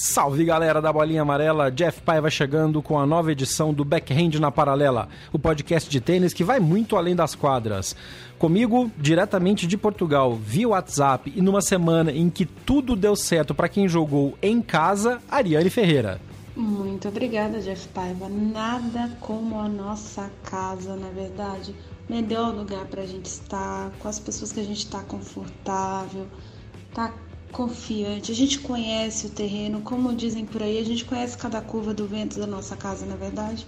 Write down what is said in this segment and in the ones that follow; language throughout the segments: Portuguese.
Salve galera da Bolinha Amarela, Jeff Paiva chegando com a nova edição do Backhand na Paralela, o podcast de tênis que vai muito além das quadras. Comigo, diretamente de Portugal, via WhatsApp e numa semana em que tudo deu certo para quem jogou em casa, Ariane Ferreira. Muito obrigada, Jeff Paiva. Nada como a nossa casa, na verdade. Melhor lugar para a gente estar, com as pessoas que a gente está confortável, tá confiante, a gente conhece o terreno, como dizem por aí, a gente conhece cada curva do vento da nossa casa, na é verdade?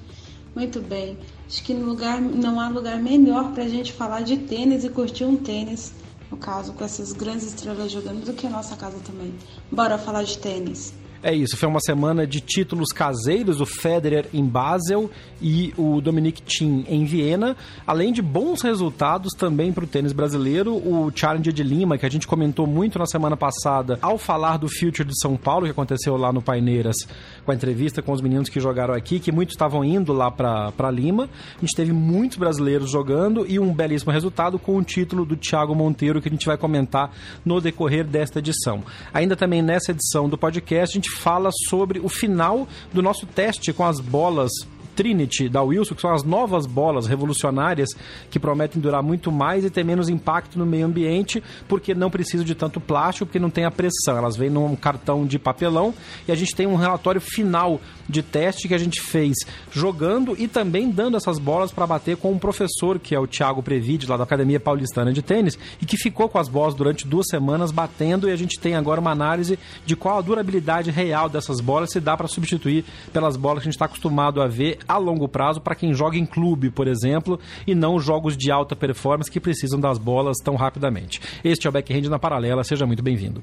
Muito bem. Acho que no lugar, não há lugar melhor para a gente falar de tênis e curtir um tênis, no caso, com essas grandes estrelas jogando, do que a nossa casa também. Bora falar de tênis. É isso, foi uma semana de títulos caseiros, o Federer em Basel e o Dominic Thiem em Viena, além de bons resultados também para o tênis brasileiro, o Challenger de Lima, que a gente comentou muito na semana passada, ao falar do Future de São Paulo, que aconteceu lá no Paineiras, com a entrevista com os meninos que jogaram aqui, que muitos estavam indo lá para Lima, a gente teve muitos brasileiros jogando e um belíssimo resultado com o título do Thiago Monteiro, que a gente vai comentar no decorrer desta edição. Ainda também nessa edição do podcast, a gente fala sobre o final do nosso teste com as bolas Trinity da Wilson, que são as novas bolas revolucionárias que prometem durar muito mais e ter menos impacto no meio ambiente, porque não precisam de tanto plástico, porque não tem a pressão. Elas vêm num cartão de papelão e a gente tem um relatório final de teste que a gente fez jogando e também dando essas bolas para bater com um professor, que é o Thiago Previde, lá da Academia Paulistana de Tênis, e que ficou com as bolas durante duas semanas batendo e a gente tem agora uma análise de qual a durabilidade real dessas bolas, se dá para substituir pelas bolas que a gente está acostumado a ver a longo prazo para quem joga em clube, por exemplo, e não jogos de alta performance que precisam das bolas tão rapidamente. Este é o Backhand na Paralela, seja muito bem-vindo.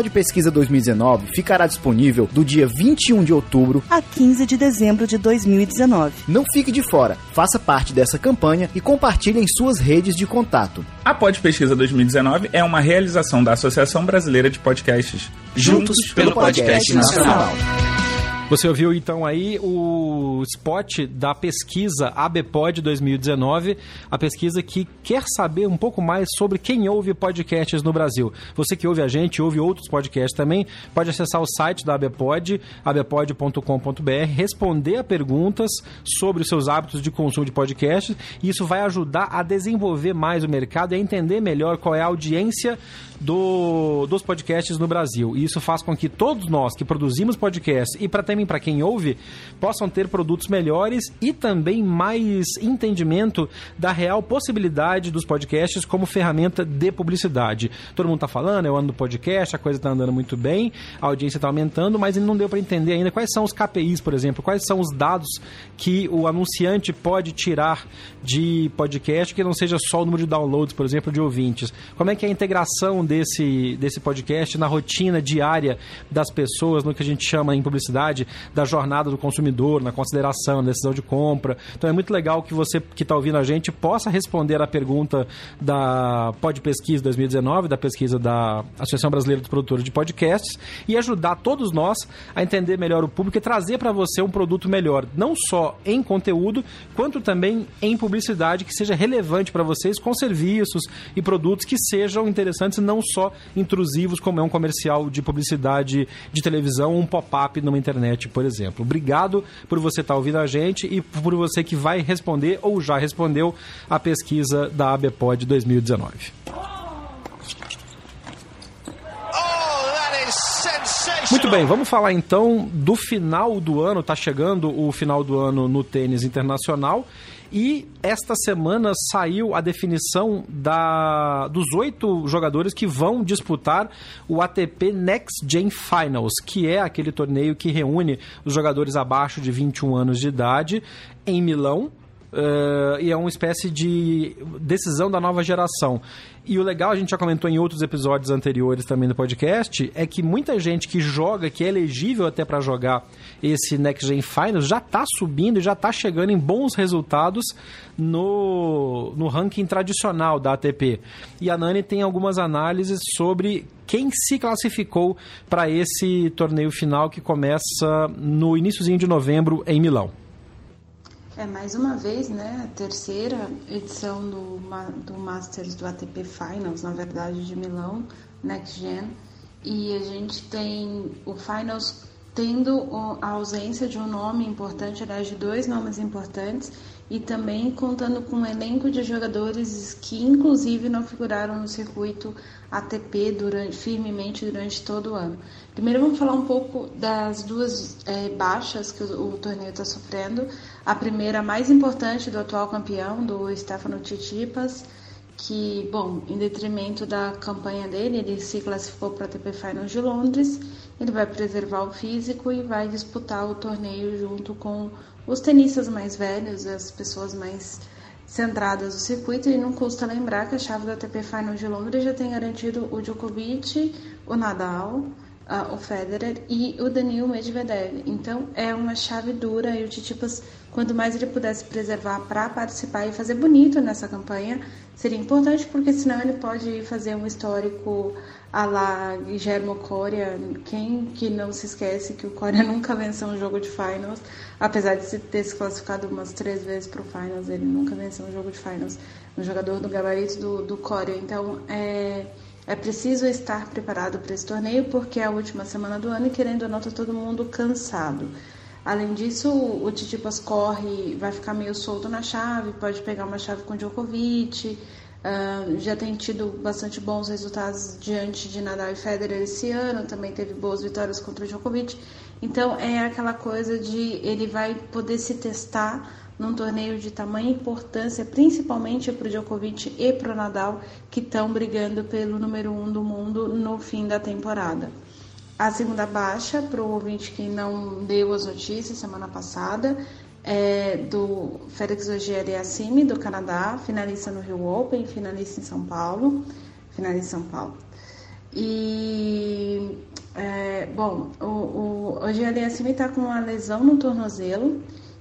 Pod Pesquisa 2019 ficará disponível do dia 21 de outubro a 15 de dezembro de 2019. Não fique de fora, faça parte dessa campanha e compartilhe em suas redes de contato. A Pod Pesquisa 2019 é uma realização da Associação Brasileira de Podcasts. Juntos, Juntos pelo, pelo Podcast, podcast Nacional. Nacional. Você ouviu então aí o spot da pesquisa ABPOD 2019, a pesquisa que quer saber um pouco mais sobre quem ouve podcasts no Brasil. Você que ouve a gente, ouve outros podcasts também, pode acessar o site da ABPOD, abpod.com.br, responder a perguntas sobre os seus hábitos de consumo de podcasts, e isso vai ajudar a desenvolver mais o mercado e a entender melhor qual é a audiência do, dos podcasts no Brasil. E isso faz com que todos nós que produzimos podcasts e para também para quem ouve possam ter produtos melhores e também mais entendimento da real possibilidade dos podcasts como ferramenta de publicidade. Todo mundo está falando, eu ando no podcast, a coisa está andando muito bem, a audiência está aumentando, mas não deu para entender ainda quais são os KPIs, por exemplo, quais são os dados que o anunciante pode tirar de podcast que não seja só o número de downloads, por exemplo, de ouvintes. Como é que é a integração desse, desse podcast na rotina diária das pessoas, no que a gente chama em publicidade da jornada do consumidor, na consideração, na decisão de compra. Então é muito legal que você que está ouvindo a gente possa responder a pergunta da Pod Pesquisa 2019, da pesquisa da Associação Brasileira dos Produtores de Podcasts, e ajudar todos nós a entender melhor o público e trazer para você um produto melhor, não só em conteúdo, quanto também em publicidade que seja relevante para vocês, com serviços e produtos que sejam interessantes, não só intrusivos, como é um comercial de publicidade de televisão, um pop-up numa internet, por exemplo. Obrigado por você estar tá ouvindo a gente e por você que vai responder ou já respondeu a pesquisa da ABPOD 2019. Muito bem, vamos falar então do final do ano. Tá chegando o final do ano no tênis internacional. E esta semana saiu a definição da, dos oito jogadores que vão disputar o ATP Next Gen Finals, que é aquele torneio que reúne os jogadores abaixo de 21 anos de idade em Milão. Uh, e é uma espécie de decisão da nova geração. E o legal, a gente já comentou em outros episódios anteriores também do podcast, é que muita gente que joga, que é elegível até para jogar esse Next Gen Finals, já está subindo e já está chegando em bons resultados no, no ranking tradicional da ATP. E a Nani tem algumas análises sobre quem se classificou para esse torneio final que começa no iníciozinho de novembro em Milão. É mais uma vez, né, a terceira edição do, do Masters do ATP Finals, na verdade, de Milão, Next Gen. E a gente tem o Finals tendo a ausência de um nome importante, aliás, de dois nomes importantes, e também contando com um elenco de jogadores que, inclusive, não figuraram no circuito ATP durante, firmemente durante todo o ano. Primeiro vamos falar um pouco das duas é, baixas que o, o torneio está sofrendo. A primeira, mais importante do atual campeão, do Stefano Tsitsipas, que, bom, em detrimento da campanha dele, ele se classificou para a ATP Finals de Londres, ele vai preservar o físico e vai disputar o torneio junto com os tenistas mais velhos, as pessoas mais centradas no circuito e não custa lembrar que a chave da ATP Finals de Londres já tem garantido o Djokovic, o Nadal, o Federer e o Daniil Medvedev. Então é uma chave dura e o Titipas, quanto mais ele pudesse preservar para participar e fazer bonito nessa campanha, seria importante porque senão ele pode fazer um histórico a la Guillermo Coria. Quem que não se esquece que o Coria nunca venceu um jogo de finals, apesar de ter se classificado umas três vezes para o finals, ele nunca venceu um jogo de finals. Um jogador do gabarito do, do Coria. Então é é preciso estar preparado para esse torneio porque é a última semana do ano e querendo ou não tá todo mundo cansado. Além disso, o Titipas corre, vai ficar meio solto na chave, pode pegar uma chave com Djokovic, uh, já tem tido bastante bons resultados diante de Nadal e Federer esse ano, também teve boas vitórias contra o Djokovic. Então é aquela coisa de ele vai poder se testar num torneio de tamanha importância, principalmente para o Djokovic e para o Nadal, que estão brigando pelo número um do mundo no fim da temporada. A segunda baixa, para o ouvinte que não deu as notícias semana passada, é do Félix Auger-Aliassime, do Canadá, finalista no Rio Open, finalista em São Paulo, finalista em São Paulo. E, é, bom, o, o Auger-Aliassime está com uma lesão no tornozelo,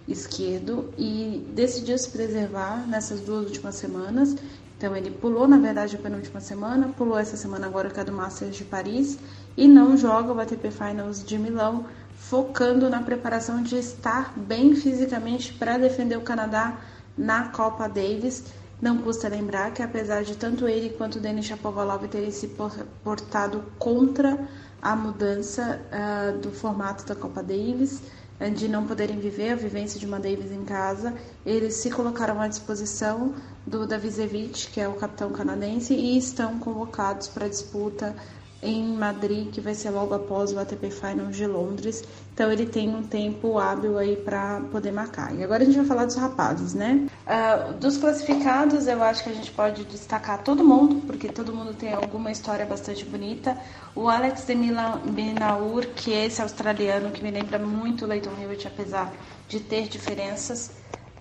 esquerdo e decidiu se preservar nessas duas últimas semanas. Então ele pulou, na verdade, a penúltima semana, pulou essa semana agora que é do Masters de Paris e não joga o ATP Finals de Milão, focando na preparação de estar bem fisicamente para defender o Canadá na Copa Davis. Não custa lembrar que apesar de tanto ele quanto o Denis Shapovalov terem se portado contra a mudança uh, do formato da Copa Davis, de não poderem viver a vivência de uma Davis em casa, eles se colocaram à disposição do Davisevic, que é o capitão canadense, e estão convocados para a disputa em Madrid, que vai ser logo após o ATP Finals de Londres. Então ele tem um tempo hábil aí para poder marcar. E agora a gente vai falar dos rapazes, né? Uh, dos classificados, eu acho que a gente pode destacar todo mundo, porque todo mundo tem alguma história bastante bonita. O Alex de Minaur, que é esse australiano que me lembra muito o Leighton Hewitt, apesar de ter diferenças.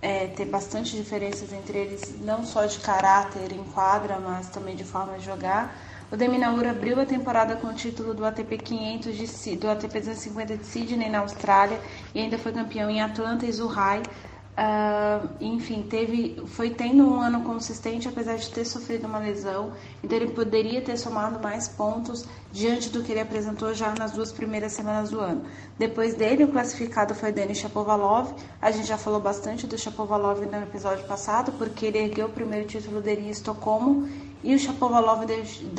É, ter bastante diferenças entre eles, não só de caráter em quadra, mas também de forma de jogar O Deminaur abriu a temporada com o título do ATP 500 de, do ATP 250 de Sydney na Austrália e ainda foi campeão em Atlanta e Zurich. Uh, enfim, teve, foi tendo um ano consistente, apesar de ter sofrido uma lesão, então ele poderia ter somado mais pontos diante do que ele apresentou já nas duas primeiras semanas do ano. Depois dele, o classificado foi Denis Shapovalov. A gente já falou bastante do Shapovalov no episódio passado, porque ele ergueu o primeiro título dele em Estocolmo e o Shapovalov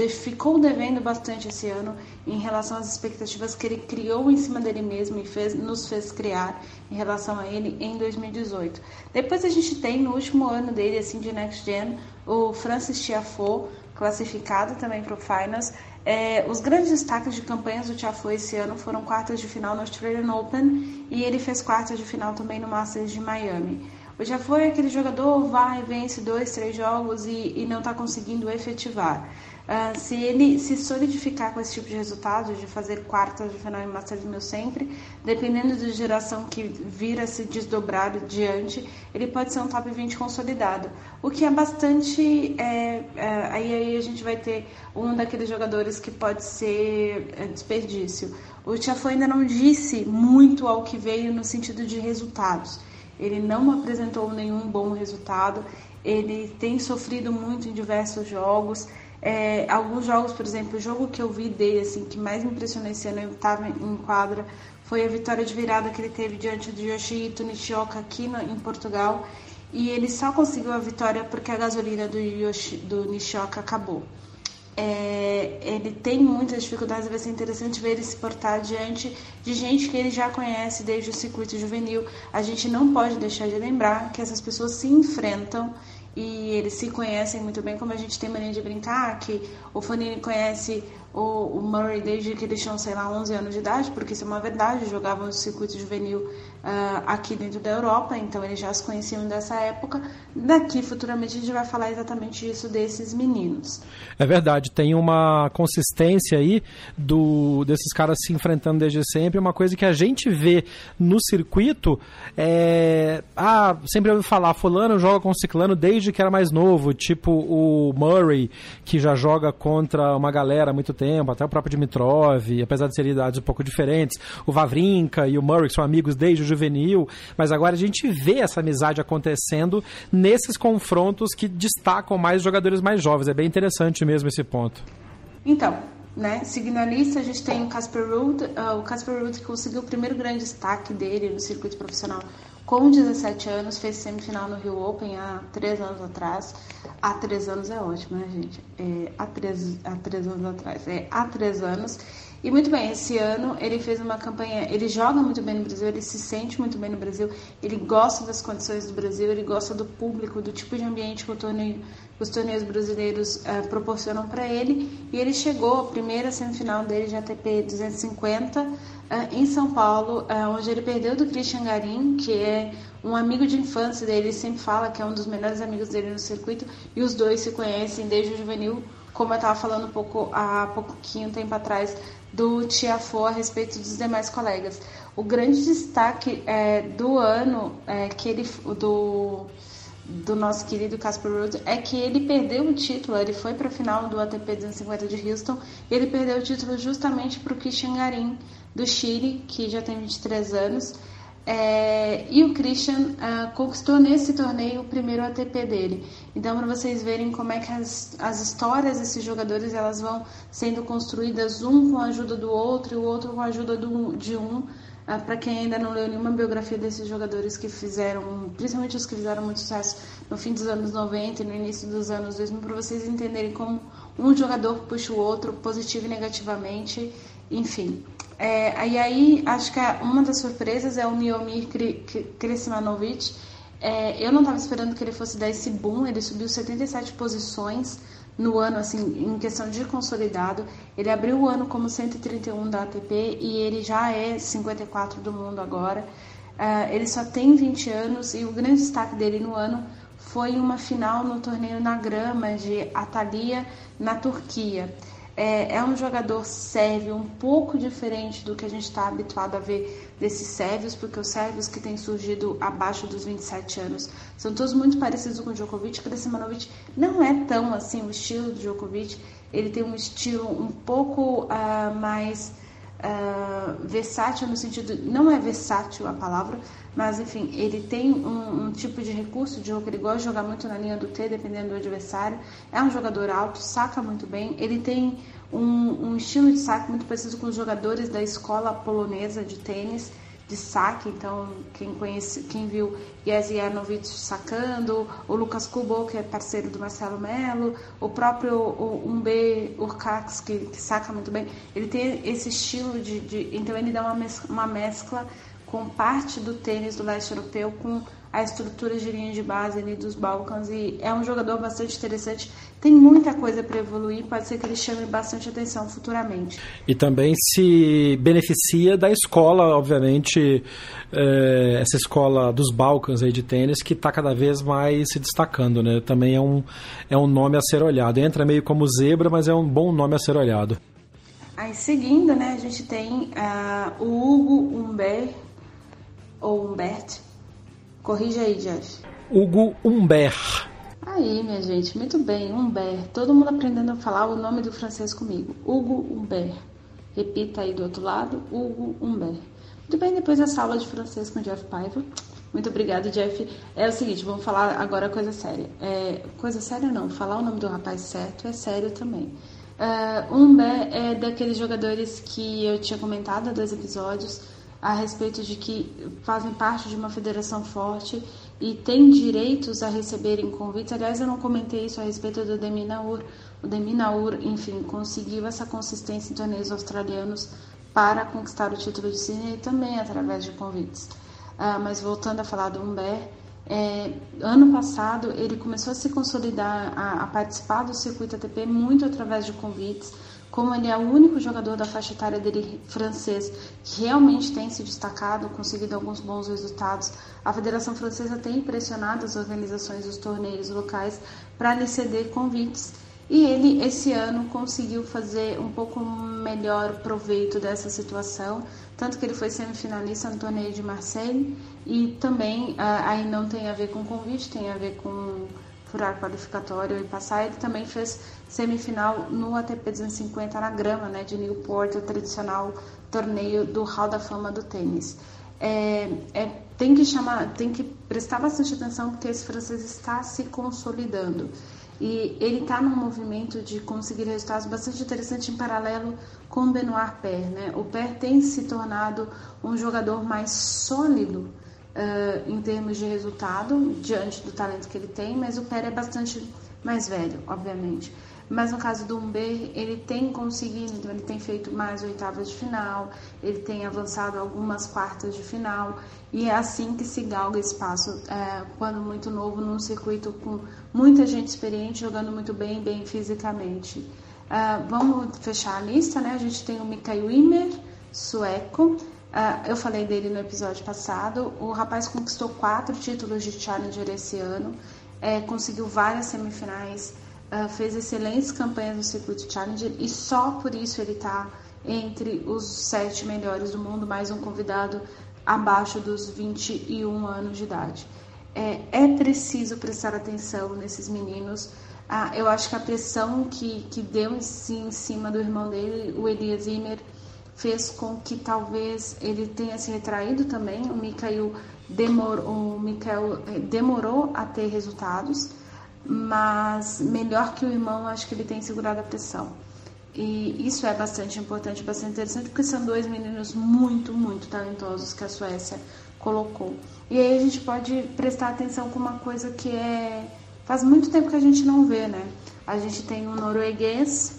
ficou devendo bastante esse ano em relação às expectativas que ele criou em cima dele mesmo e fez, nos fez criar em relação a ele em 2018. Depois a gente tem no último ano dele, assim, de Next Gen, o Francis Tiafoe, classificado também para o Finals. É, os grandes destaques de campanhas do Tiafoe esse ano foram quartas de final no Australian Open e ele fez quartas de final também no Masters de Miami. Já foi aquele jogador, vai, vence dois, três jogos e, e não está conseguindo efetivar. Uh, se ele se solidificar com esse tipo de resultado, de fazer quartas de final em Masters 1000 sempre, dependendo da geração que vira se desdobrar diante, ele pode ser um top 20 consolidado. O que é bastante. É, é, aí, aí a gente vai ter um daqueles jogadores que pode ser é, desperdício. O Tiafo ainda não disse muito ao que veio no sentido de resultados ele não apresentou nenhum bom resultado, ele tem sofrido muito em diversos jogos. É, alguns jogos, por exemplo, o jogo que eu vi dele, assim, que mais me impressionou esse ano, eu estava em quadra, foi a vitória de virada que ele teve diante do Yoshihito Nishioka aqui no, em Portugal. E ele só conseguiu a vitória porque a gasolina do, Yoshi, do Nishioka acabou é, ele tem muitas dificuldades, vai ser interessante ver ele se portar diante de gente que ele já conhece desde o circuito juvenil. A gente não pode deixar de lembrar que essas pessoas se enfrentam e eles se conhecem muito bem, como a gente tem mania de brincar, que o Fanini conhece o, o Murray desde que eles tinham, sei lá, 11 anos de idade, porque isso é uma verdade, jogavam no circuito juvenil uh, aqui dentro da Europa, então eles já se conheciam dessa época. Daqui, futuramente, a gente vai falar exatamente disso desses meninos. É verdade, tem uma consistência aí do desses caras se enfrentando desde sempre, uma coisa que a gente vê no circuito é... Ah, sempre ouvi falar, fulano joga com ciclano desde que era mais novo, tipo o Murray, que já joga contra uma galera há muito tempo, até o próprio Dimitrov, apesar de serem idades um pouco diferentes, o Vavrinka e o Murray que são amigos desde o juvenil, mas agora a gente vê essa amizade acontecendo nesses confrontos que destacam mais jogadores mais jovens. É bem interessante mesmo esse ponto. Então, né, seguindo a lista, a gente tem o Casper Ruud, uh, o Casper Ruud conseguiu o primeiro grande destaque dele no circuito profissional com 17 anos, fez semifinal no Rio Open há três anos atrás. Há três anos é ótimo, né, gente? É, há, três, há três anos atrás. É, há três anos. E muito bem, esse ano ele fez uma campanha. Ele joga muito bem no Brasil, ele se sente muito bem no Brasil, ele gosta das condições do Brasil, ele gosta do público, do tipo de ambiente que o torneio, os torneios brasileiros uh, proporcionam para ele. E ele chegou à primeira semifinal dele de ATP 250 uh, em São Paulo, uh, onde ele perdeu do Christian Garim, que é um amigo de infância dele, ele sempre fala que é um dos melhores amigos dele no circuito, e os dois se conhecem desde o juvenil como eu estava falando um pouco há pouquinho tempo atrás do Tiafo a respeito dos demais colegas. O grande destaque é, do ano é, que ele do do nosso querido Casper Ruud é que ele perdeu o título, ele foi para a final do ATP 250 de Houston, e ele perdeu o título justamente para o Christian Garim do Chile, que já tem 23 anos. É, e o Christian uh, conquistou nesse torneio o primeiro ATP dele. Então, para vocês verem como é que as, as histórias desses jogadores elas vão sendo construídas, um com a ajuda do outro e o outro com a ajuda do, de um. Uh, para quem ainda não leu nenhuma biografia desses jogadores que fizeram, principalmente os que fizeram muito sucesso no fim dos anos 90 e no início dos anos 2000, para vocês entenderem como um jogador puxa o outro, positivo e negativamente, enfim. É, e aí, acho que uma das surpresas é o Miomir Kresmanovic. É, eu não estava esperando que ele fosse dar esse boom, ele subiu 77 posições no ano, assim, em questão de consolidado. Ele abriu o ano como 131 da ATP e ele já é 54 do mundo agora. Uh, ele só tem 20 anos e o grande destaque dele no ano foi uma final no torneio na grama de Atalia, na Turquia. É, é um jogador sérvio um pouco diferente do que a gente está habituado a ver desses sérvios, porque os sérvios que têm surgido abaixo dos 27 anos são todos muito parecidos com o Djokovic. Krasimonovic não é tão assim o estilo do Djokovic, ele tem um estilo um pouco uh, mais uh, versátil no sentido, não é versátil a palavra, mas enfim, ele tem um, um, tipo de recurso de jogo que ele gosta de jogar muito na linha do T, dependendo do adversário. É um jogador alto, saca muito bem. Ele tem um, um estilo de saque muito parecido com os jogadores da escola polonesa de tênis de saque, então quem conhece, quem viu Jesse Janovic sacando, o Lucas Kubo, que é parceiro do Marcelo Melo, o próprio o Umbe Urcax, que, que, saca muito bem, ele tem esse estilo de, de então ele dá uma mescla, uma mescla com parte do tênis do leste europeu com a estrutura de linha de base ali dos Balcãs e é um jogador bastante interessante. Tem muita coisa para evoluir, pode ser que ele chame bastante atenção futuramente. E também se beneficia da escola, obviamente, é, essa escola dos Balcãs aí de tênis que está cada vez mais se destacando, né? Também é um, é um nome a ser olhado. Entra meio como zebra, mas é um bom nome a ser olhado. Aí seguindo, né, a gente tem uh, o Hugo Humbert, ou Humbert, Corrija aí, Jeff. Hugo Humbert. Aí, minha gente, muito bem, Humbert. Todo mundo aprendendo a falar o nome do francês comigo. Hugo Humbert. Repita aí do outro lado, Hugo Humbert. Muito bem, depois dessa aula de francês com Jeff Paiva. Muito obrigado, Jeff. É o seguinte, vamos falar agora coisa séria. É, coisa séria não, falar o nome do rapaz certo é sério também. Uh, Humbert é daqueles jogadores que eu tinha comentado há dois episódios a respeito de que fazem parte de uma federação forte e têm direitos a receberem convites. Aliás, eu não comentei isso a respeito do Deminaur. O Deminaur, enfim, conseguiu essa consistência em torneios australianos para conquistar o título de Sydney também através de convites. Ah, mas voltando a falar do Humbert, é, ano passado ele começou a se consolidar, a, a participar do circuito ATP muito através de convites como ele é o único jogador da faixa etária dele francês que realmente tem se destacado, conseguido alguns bons resultados, a Federação Francesa tem impressionado as organizações dos torneios locais para lhe ceder convites. E ele, esse ano, conseguiu fazer um pouco melhor proveito dessa situação, tanto que ele foi semifinalista no torneio de Marseille e também ah, aí não tem a ver com convite, tem a ver com furar qualificatório e passar. Ele também fez semifinal no ATP 250 na grama, né, de Newport, o tradicional torneio do Hall da Fama do tênis. É, é, tem que chamar, tem que prestar bastante atenção porque esse francês está se consolidando e ele está num movimento de conseguir resultados bastante interessantes em paralelo com o Benoit Per, né? O Per tem se tornado um jogador mais sólido uh, em termos de resultado, diante do talento que ele tem, mas o Pérez é bastante mais velho, obviamente. Mas no caso do Umber, ele tem conseguido, então ele tem feito mais oitavas de final, ele tem avançado algumas quartas de final, e é assim que se galga espaço, é, quando muito novo, num circuito com muita gente experiente, jogando muito bem, bem fisicamente. Uh, vamos fechar a lista, né? A gente tem o Mikael Wimmer, sueco, Uh, eu falei dele no episódio passado. O rapaz conquistou quatro títulos de Challenger esse ano, é, conseguiu várias semifinais, uh, fez excelentes campanhas no circuito Challenger e só por isso ele está entre os sete melhores do mundo, mais um convidado abaixo dos 21 anos de idade. É, é preciso prestar atenção nesses meninos. Ah, eu acho que a pressão que, que deu em, si, em cima do irmão dele, o Elias Zimmer, fez com que talvez ele tenha se retraído também. O Mikael demorou, o Mikael eh, demorou a ter resultados, mas melhor que o irmão, acho que ele tem segurado a pressão. E isso é bastante importante, bastante interessante, porque são dois meninos muito, muito talentosos que a Suécia colocou. E aí a gente pode prestar atenção com uma coisa que é faz muito tempo que a gente não vê, né? A gente tem um norueguês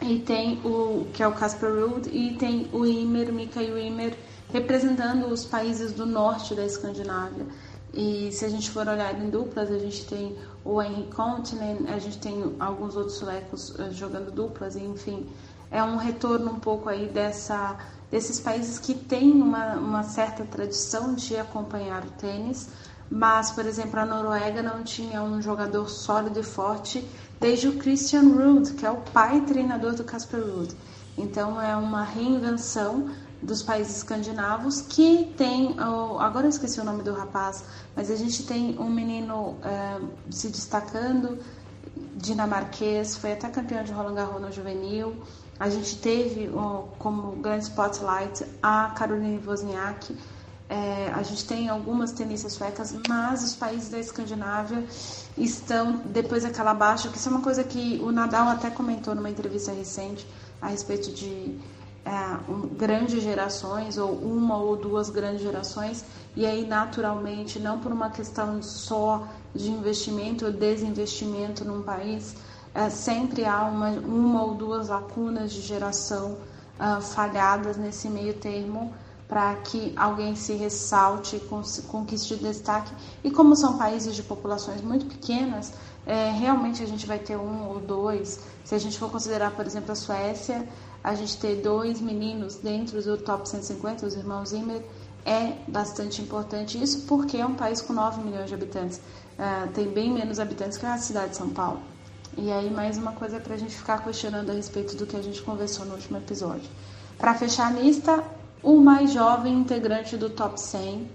e tem o que é o Casper Ruud e tem o Ymer, Mikael Ymer, representando os países do norte da Escandinávia. E se a gente for olhar em duplas, a gente tem o Henry Continent, a gente tem alguns outros suecos eh, jogando duplas, enfim, é um retorno um pouco aí dessa, desses países que têm uma, uma certa tradição de acompanhar o tênis, mas, por exemplo, a Noruega não tinha um jogador sólido e forte desde o Christian Ruud, que é o pai treinador do Casper Ruud. Então é uma reinvenção dos países escandinavos que tem, agora eu esqueci o nome do rapaz, mas a gente tem um menino é, se destacando, dinamarquês, foi até campeão de Roland Garros no juvenil. A gente teve como grande spotlight a Caroline Wozniak, é, a gente tem algumas tenistas suecas, mas os países da Escandinávia estão depois daquela baixa, que isso é uma coisa que o Nadal até comentou numa entrevista recente a respeito de é, um, grandes gerações ou uma ou duas grandes gerações e aí naturalmente não por uma questão só de investimento ou desinvestimento num país é, sempre há uma, uma ou duas lacunas de geração uh, falhadas nesse meio termo para que alguém se ressalte, conquiste destaque. E como são países de populações muito pequenas, é, realmente a gente vai ter um ou dois. Se a gente for considerar, por exemplo, a Suécia, a gente ter dois meninos dentro do top 150, os irmãos Zimmer, é bastante importante. Isso porque é um país com 9 milhões de habitantes. Uh, tem bem menos habitantes que a cidade de São Paulo. E aí, mais uma coisa para a gente ficar questionando a respeito do que a gente conversou no último episódio. Para fechar a lista, o mais jovem integrante do top 100,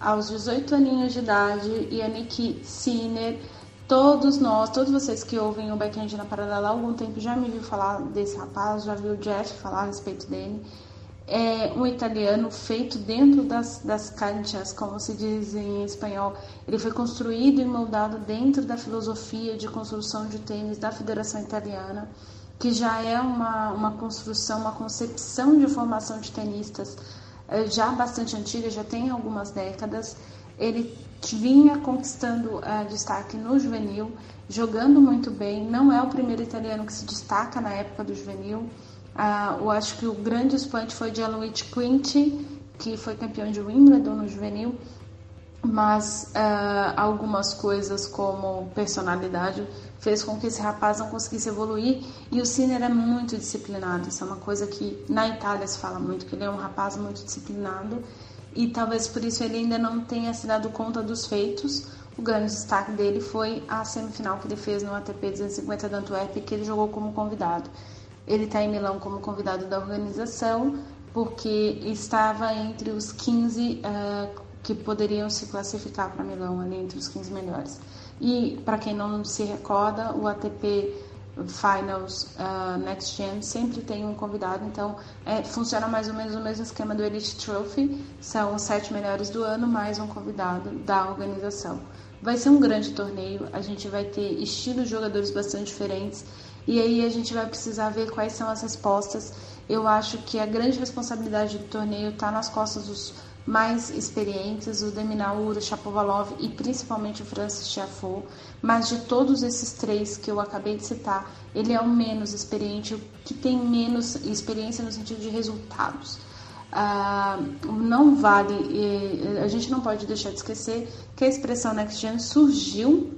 aos 18 aninhos de idade, Yannick Sinner. Todos nós, todos vocês que ouvem o Backend na Paralela há algum tempo já me viu falar desse rapaz, já viu o Jeff falar a respeito dele. É um italiano feito dentro das, das canchas, como se diz em espanhol. Ele foi construído e moldado dentro da filosofia de construção de tênis da Federação Italiana que já é uma, uma construção, uma concepção de formação de tenistas eh, já bastante antiga, já tem algumas décadas. Ele vinha conquistando uh, destaque no juvenil, jogando muito bem. Não é o primeiro italiano que se destaca na época do juvenil. Uh, eu acho que o grande expoente foi Gianluigi Quinti, que foi campeão de Wimbledon no juvenil mas uh, algumas coisas como personalidade fez com que esse rapaz não conseguisse evoluir e o Sinner é muito disciplinado isso é uma coisa que na Itália se fala muito que ele é um rapaz muito disciplinado e talvez por isso ele ainda não tenha se dado conta dos feitos o grande destaque dele foi a semifinal que ele fez no ATP 250 da Antuérpia que ele jogou como convidado ele está em Milão como convidado da organização porque estava entre os 15 uh, que poderiam se classificar para Milão ali entre os 15 melhores. E para quem não se recorda, o ATP Finals uh, Next Gen sempre tem um convidado, então é, funciona mais ou menos o mesmo esquema do Elite Trophy, são os sete melhores do ano mais um convidado da organização. Vai ser um grande torneio, a gente vai ter estilos de jogadores bastante diferentes e aí a gente vai precisar ver quais são as respostas. Eu acho que a grande responsabilidade do torneio está nas costas dos mais experientes, o Deminaur, o Chapovalov e principalmente o Francis Tiafoe, mas de todos esses três que eu acabei de citar, ele é o menos experiente, o que tem menos experiência no sentido de resultados. Ah, não vale, a gente não pode deixar de esquecer que a expressão Next Gen surgiu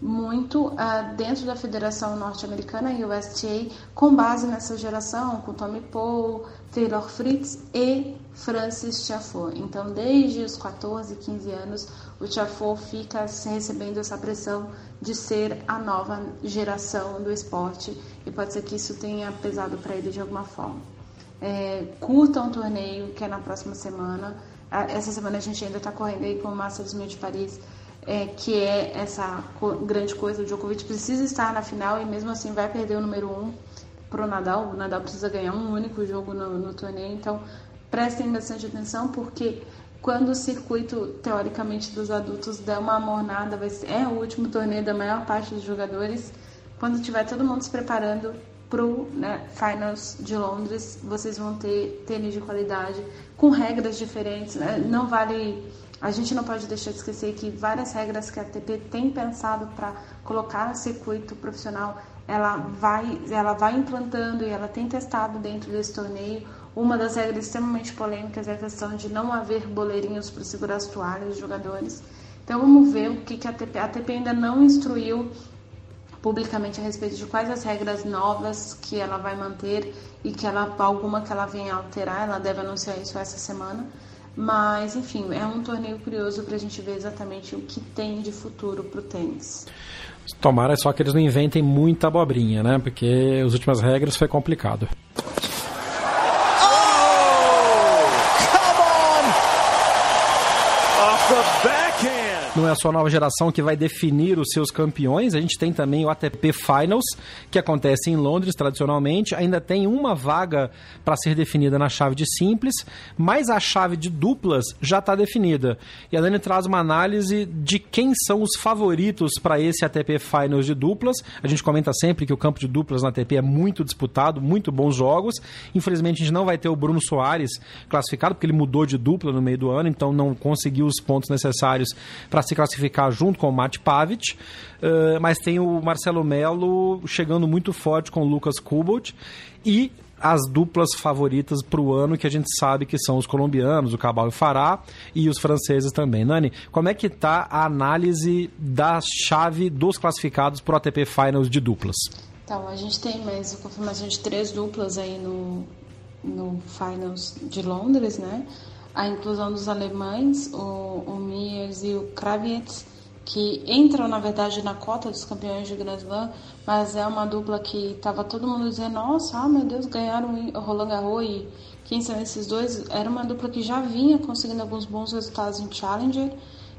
muito uh, dentro da Federação Norte-Americana, USTA, com base nessa geração, com Tommy Paul, Taylor Fritz e Francis Tiafoe. Então, desde os 14, 15 anos, o Tiafoe fica recebendo essa pressão de ser a nova geração do esporte e pode ser que isso tenha pesado para ele de alguma forma. É, curta um torneio que é na próxima semana. Essa semana a gente ainda está correndo aí com o Masters 1000 de Paris é, que é essa grande coisa. O Djokovic precisa estar na final e mesmo assim vai perder o número um pro Nadal. O Nadal precisa ganhar um único jogo no, no torneio, então prestem bastante atenção porque quando o circuito teoricamente dos adultos der uma amornada, vai ser, é o último torneio da maior parte dos jogadores. Quando tiver todo mundo se preparando pro né, Finals de Londres, vocês vão ter tênis de qualidade com regras diferentes. Né? Não vale a gente não pode deixar de esquecer que várias regras que a ATP tem pensado para colocar no circuito profissional, ela vai, ela vai implantando e ela tem testado dentro desse torneio. Uma das regras extremamente polêmicas é a questão de não haver boleirinhos para segurar as toalhas dos jogadores. Então vamos ver o que, que a ATP, a ainda não instruiu publicamente a respeito de quais as regras novas que ela vai manter e que ela alguma que ela venha alterar, ela deve anunciar isso essa semana Mas, enfim, é um torneio curioso para a gente ver exatamente o que tem de futuro para o tênis. Tomara só que eles não inventem muita abobrinha, né? Porque as últimas regras foi complicado. Não é a nova geração que vai definir os seus campeões, a gente tem também o ATP Finals, que acontece em Londres tradicionalmente. Ainda tem uma vaga para ser definida na chave de simples, mas a chave de duplas já está definida. E a Dani traz uma análise de quem são os favoritos para esse ATP Finals de duplas. A gente comenta sempre que o campo de duplas na ATP é muito disputado, muito bons jogos. Infelizmente a gente não vai ter o Bruno Soares classificado, porque ele mudou de dupla no meio do ano, então não conseguiu os pontos necessários para se classificar junto com o Matt Pavic, uh, mas tem o Marcelo Melo chegando muito forte com o Lucas Kubot e as duplas favoritas para o ano que a gente sabe que são os colombianos, o Cabal e o Fará e os franceses também. Nani, como é que está a análise da chave dos classificados para o ATP Finals de duplas? Então, a gente tem mais a confirmação de três duplas aí no, no Finals de Londres, né? A inclusão dos alemães, o, o e o Kravitz, que entram, na verdade, na cota dos campeões de Grand Slam, mas é uma dupla que estava todo mundo dizendo, nossa, ah, meu Deus, ganharam o Roland Garros e quem são esses dois? Era uma dupla que já vinha conseguindo alguns bons resultados em Challenger,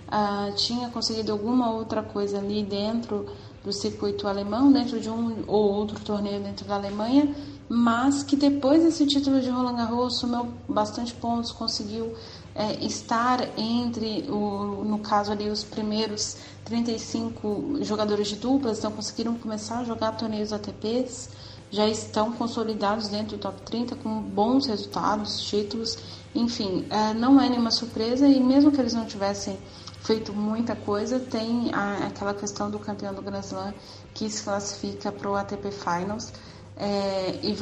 uh, tinha conseguido alguma outra coisa ali dentro do circuito alemão, dentro de um ou outro torneio dentro da Alemanha, mas que depois desse título de Roland Garros somou bastante pontos, conseguiu é, estar entre, o, no caso ali, os primeiros 35 jogadores de duplas, então conseguiram começar a jogar torneios ATPs, já estão consolidados dentro do top 30 com bons resultados, títulos, enfim, é, não é nenhuma surpresa e mesmo que eles não tivessem feito muita coisa, tem a, aquela questão do campeão do Grand Slam que se classifica para o ATP Finals, é, e,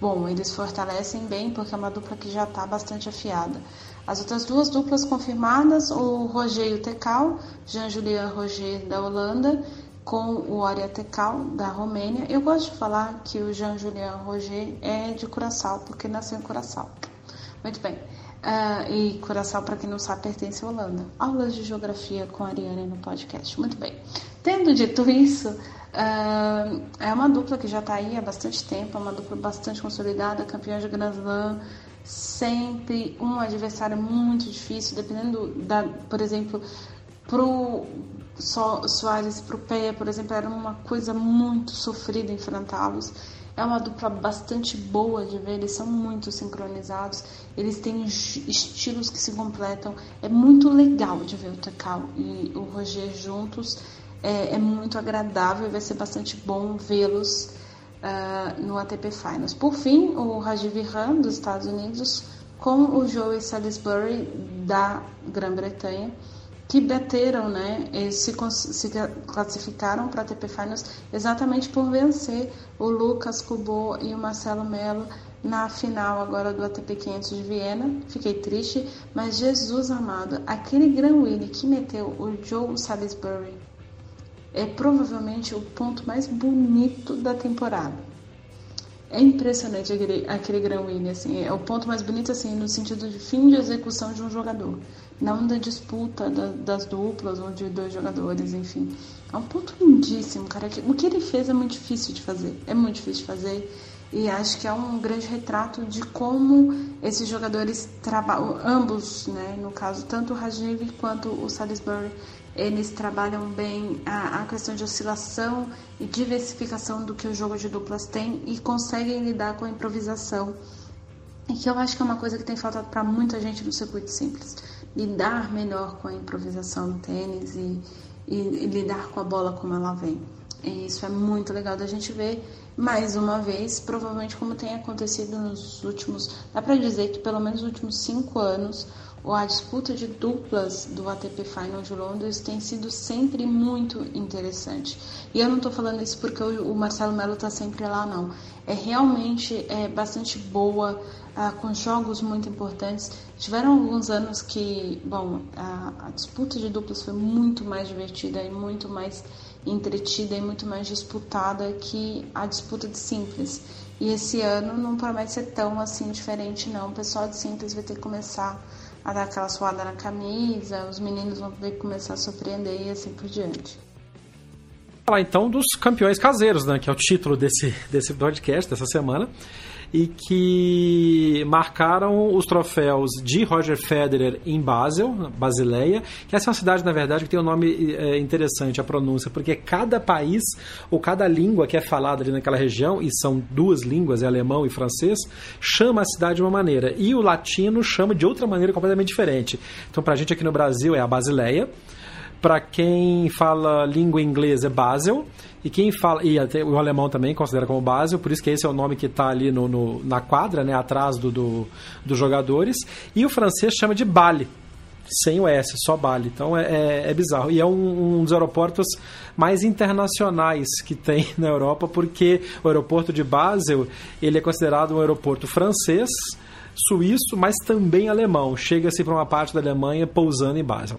bom, eles fortalecem bem porque é uma dupla que já está bastante afiada. As outras duas duplas confirmadas, o Roger e o Tecal, Jean-Julien Roger da Holanda com o Aria Tecal da Romênia. Eu gosto de falar que o Jean-Julien Roger é de Curaçao, porque nasceu em Curaçao. Muito bem. Uh, e Curaçao, para quem não sabe, pertence à Holanda. Aulas de geografia com a Ariane no podcast. Muito bem. Tendo dito isso, Uh, é uma dupla que já está aí há bastante tempo, é uma dupla bastante consolidada, campeã de Grand Slam, sempre um adversário muito difícil, dependendo da, por exemplo, pro so, Soares pro Pé, por exemplo, era uma coisa muito sofrida enfrentá-los. É uma dupla bastante boa de ver, eles são muito sincronizados, eles têm estilos que se completam. É muito legal de ver o Tecal e o Roger juntos é, é muito agradável e vai ser bastante bom vê-los uh, no ATP Finals. Por fim, o Rajiv Ram, dos Estados Unidos, com o Joey Salisbury, da Grã-Bretanha, que bateram, né, se, se classificaram para a ATP Finals exatamente por vencer o Lucas Kubo e o Marcelo Melo na final agora do ATP 500 de Viena. Fiquei triste, mas Jesus amado, aquele Grand Willy que meteu o Joe Salisbury é provavelmente o ponto mais bonito da temporada. É impressionante aquele, aquele Grand Win, assim, é o ponto mais bonito, assim, no sentido de fim de execução de um jogador, não da disputa da, das duplas ou de dois jogadores, enfim. É um ponto lindíssimo, cara. O que ele fez é muito difícil de fazer, é muito difícil de fazer e acho que é um grande retrato de como esses jogadores trabalham, ambos, né, no caso, tanto o Rajiv quanto o Salisbury, eles trabalham bem a, a, questão de oscilação e diversificação do que o jogo de duplas tem e conseguem lidar com a improvisação. E que eu acho que é uma coisa que tem faltado para muita gente no circuito simples. Lidar melhor com a improvisação no tênis e, e, e lidar com a bola como ela vem. E isso é muito legal da gente ver mais uma vez, provavelmente como tem acontecido nos últimos, dá para dizer que pelo menos nos últimos cinco anos, a disputa de duplas do ATP Final de Londres tem sido sempre muito interessante. E eu não estou falando isso porque o Marcelo Melo está sempre lá, não. É realmente é, bastante boa, ah, com jogos muito importantes. Tiveram alguns anos que, bom, a, a disputa de duplas foi muito mais divertida e muito mais entretida e muito mais disputada que a disputa de simples. E esse ano não promete ser tão assim diferente, não. O pessoal de simples vai ter que começar a dar aquela suada na camisa, os meninos vão poder começar a surpreender e assim por diante. Falar então dos campeões caseiros, né, que é o título desse, desse podcast dessa semana e que marcaram os troféus de Roger Federer em Basel, Basileia, que essa é uma cidade, na verdade, que tem um nome é, interessante, a pronúncia, porque cada país ou cada língua que é falada ali naquela região, e são duas línguas, é alemão e francês, chama a cidade de uma maneira, e o latino chama de outra maneira completamente diferente. Então, para a gente aqui no Brasil é a Basileia, para quem fala língua inglesa é Basel, e quem fala. E o alemão também considera como Basel, por isso que esse é o nome que está ali no, no, na quadra, né, atrás do, do, dos jogadores. E o francês chama de Bale, sem o S, só Bali. Então é, é, é bizarro. E é um, um, dos aeroportos mais internacionais que tem na Europa, porque o aeroporto de Basel ele é considerado um aeroporto francês, suíço, mas também alemão. Chega-se para uma parte da Alemanha pousando em Basel.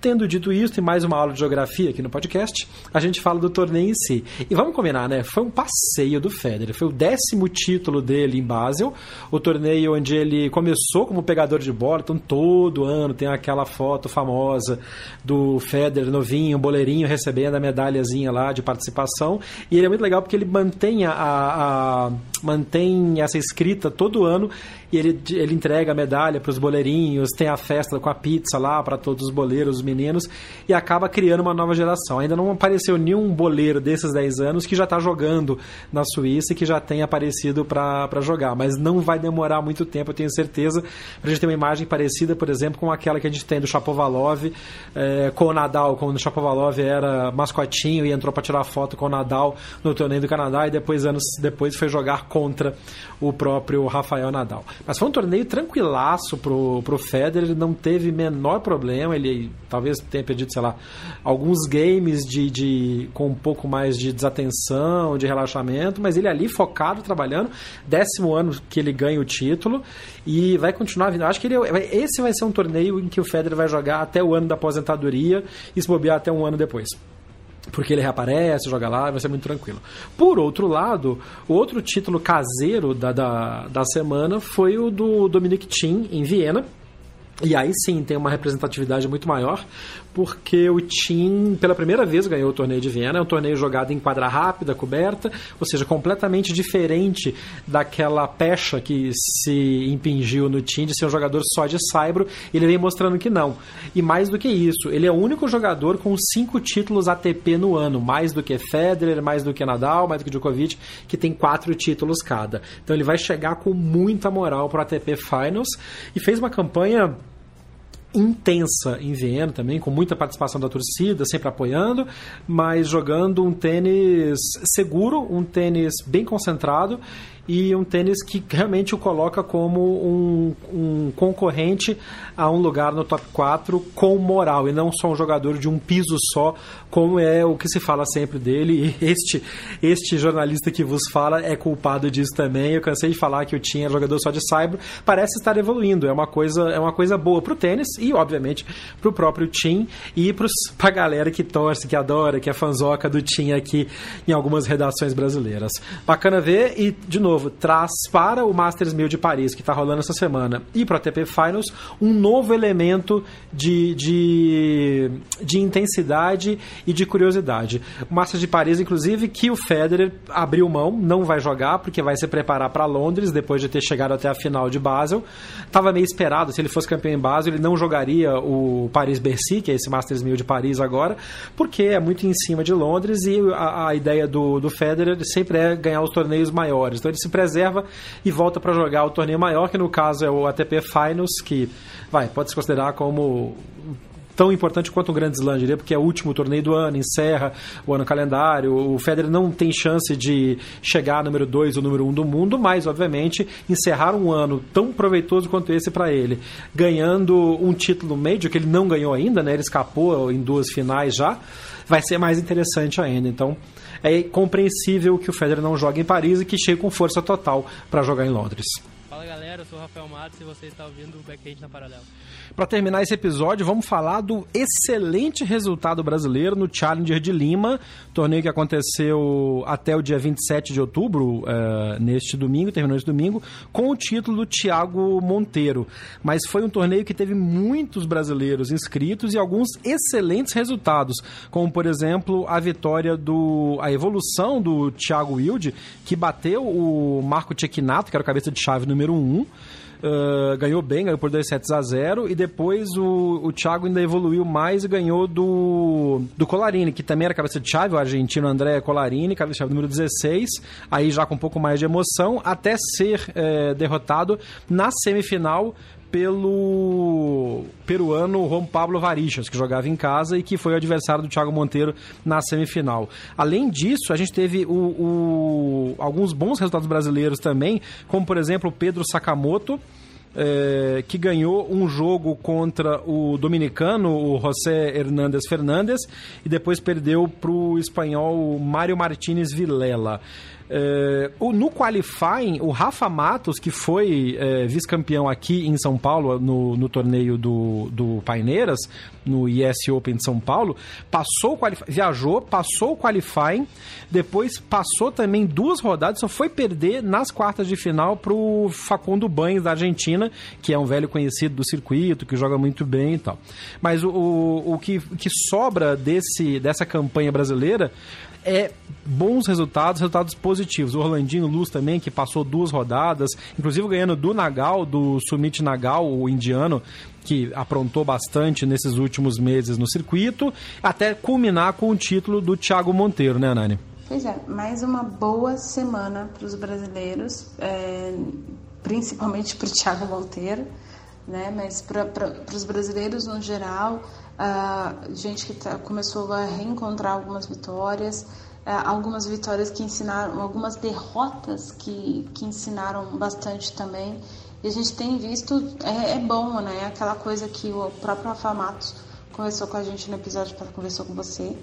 Tendo dito isso, e mais uma aula de geografia aqui no podcast, a gente fala do torneio em si. E vamos combinar, né? Foi um passeio do Federer. Foi o décimo título dele em Basel, o torneio onde ele começou como pegador de bola, então todo ano tem aquela foto famosa do Federer novinho, boleirinho, recebendo a medalhazinha lá de participação. E ele é muito legal porque ele mantém, a, a mantém essa escrita todo ano e ele, ele entrega a medalha para os boleirinhos, tem a festa com a pizza lá para todos os boleiros, os meninos, e acaba criando uma nova geração. Ainda não apareceu nenhum boleiro desses 10 anos que já está jogando na Suíça e que já tem aparecido para jogar, mas não vai demorar muito tempo, eu tenho certeza, para a gente ter uma imagem parecida, por exemplo, com aquela que a gente tem do Chapovalov é, com o Nadal, quando o Chapovalov era mascotinho e entrou para tirar foto com o Nadal no torneio do Canadá e depois, anos depois, foi jogar contra o próprio Rafael Nadal. Mas foi um torneio tranquilaço pro, pro Federer, ele não teve menor problema, ele talvez tenha perdido, sei lá, alguns games de, de com um pouco mais de desatenção, de relaxamento, mas ele ali focado, trabalhando, décimo ano que ele ganha o título e vai continuar vindo. Acho que ele, esse vai ser um torneio em que o Federer vai jogar até o ano da aposentadoria e se bobear até um ano depois porque ele reaparece, joga lá, vai ser muito tranquilo. Por outro lado, o outro título caseiro da, da, da semana foi o do Dominic Thiem, em Viena. E aí sim tem uma representatividade muito maior, porque o Team, pela primeira vez, ganhou o torneio de Viena. É um torneio jogado em quadra rápida, coberta, ou seja, completamente diferente daquela pecha que se impingiu no Team de ser um jogador só de saibro. Ele vem mostrando que não. E mais do que isso, ele é o único jogador com cinco títulos ATP no ano, mais do que Federer, mais do que Nadal, mais do que Djokovic, que tem quatro títulos cada. Então ele vai chegar com muita moral para o ATP Finals e fez uma campanha intensa em Viena também, com muita participação da torcida, sempre apoiando, mas jogando um tênis seguro, um tênis bem concentrado e um tênis que realmente o coloca como um, um, concorrente a um lugar no top 4 com moral e não só um jogador de um piso só, como é o que se fala sempre dele. E este, este jornalista que vos fala é culpado disso também. Eu cansei de falar que eu tinha jogador só de cyber, parece estar evoluindo. É uma coisa, é uma coisa boa para o tênis e, obviamente, para o próprio Tim e para a galera que torce, que adora, que é fanzoca do Tim aqui em algumas redações brasileiras. Bacana ver e, de novo, novo, traz para o Masters 1000 de Paris, que está rolando essa semana, e para a ATP Finals, um novo elemento de, de, de intensidade e de curiosidade. O Masters de Paris, inclusive, que o Federer abriu mão, não vai jogar, porque vai se preparar para Londres, depois de ter chegado até a final de Basel. Estava meio esperado, se ele fosse campeão em Basel, ele não jogaria o Paris-Bercy, que é esse Masters 1000 de Paris agora, porque é muito em cima de Londres e a, a ideia do, do Federer sempre é ganhar os torneios maiores. Então ele se preserva e volta para jogar o torneio maior, que no caso é o ATP Finals, que vai, pode se considerar como tão importante quanto um grande slam, diria, porque é o último torneio do ano, encerra o ano calendário. O Federer não tem chance de chegar número 2 ou número 1 um do mundo, mas, obviamente, encerrar um ano tão proveitoso quanto esse para ele, ganhando um título médio que ele não ganhou ainda, né? Ele escapou em duas finais já, vai ser mais interessante ainda. Então, é compreensível que o Federer não jogue em Paris e que chegue com força total para jogar em Londres. Fala galera, eu sou o Rafael Matos e você está ouvindo o Backend na Paralela. Para terminar esse episódio, vamos falar do excelente resultado brasileiro no Challenger de Lima, torneio que aconteceu até o dia 27 de outubro, uh, neste domingo, terminou esse domingo, com o título do Thiago Monteiro. Mas foi um torneio que teve muitos brasileiros inscritos e alguns excelentes resultados, como por exemplo a vitória do. a evolução do Thiago Wilde, que bateu o Marco Cecchinato, que era o cabeça de chave número 1. Um, Uh, ganhou bem, ganhou por 2 sets a 0 e depois o, o Thiago ainda evoluiu mais e ganhou do, do Colarini, que também era cabeça de chave, o argentino André Colarini, cabeça de chave número 16, aí já com um pouco mais de emoção, até ser é, derrotado na semifinal pelo peruano Juan Pablo Varichas, que jogava em casa e que foi o adversário do Thiago Monteiro na semifinal. Além disso, a gente teve o, o, alguns bons resultados brasileiros também, como por exemplo Pedro Sakamoto, é, que ganhou um jogo contra o dominicano, o José Hernández Fernandes, e depois perdeu para o espanhol Mário Martínez Vilela. É, o, no qualifying, o Rafa Matos, que foi é, vice-campeão aqui em São Paulo, no, no torneio do, do Paineiras, no IS Open de São Paulo, passou viajou, passou o qualifying, depois passou também duas rodadas, só foi perder nas quartas de final para o Facundo Banhos da Argentina, que é um velho conhecido do circuito, que joga muito bem e tal. Mas o, o, o que, que sobra desse, dessa campanha brasileira é bons resultados, resultados positivos. O Orlandinho Luz também, que passou duas rodadas, inclusive ganhando do Nagal, do Sumit Nagal, o indiano, que aprontou bastante nesses últimos meses no circuito, até culminar com o título do Thiago Monteiro, né, Nani? Pois é, mais uma boa semana para os brasileiros, é, principalmente para o Thiago Monteiro, né? Mas para os brasileiros no geral, gente que tá, começou a reencontrar algumas vitórias, uh, algumas vitórias que ensinaram, algumas derrotas que, que ensinaram bastante também. E a gente tem visto, é, é bom, né? Aquela coisa que o próprio Rafa Matos conversou com a gente no episódio, conversou com você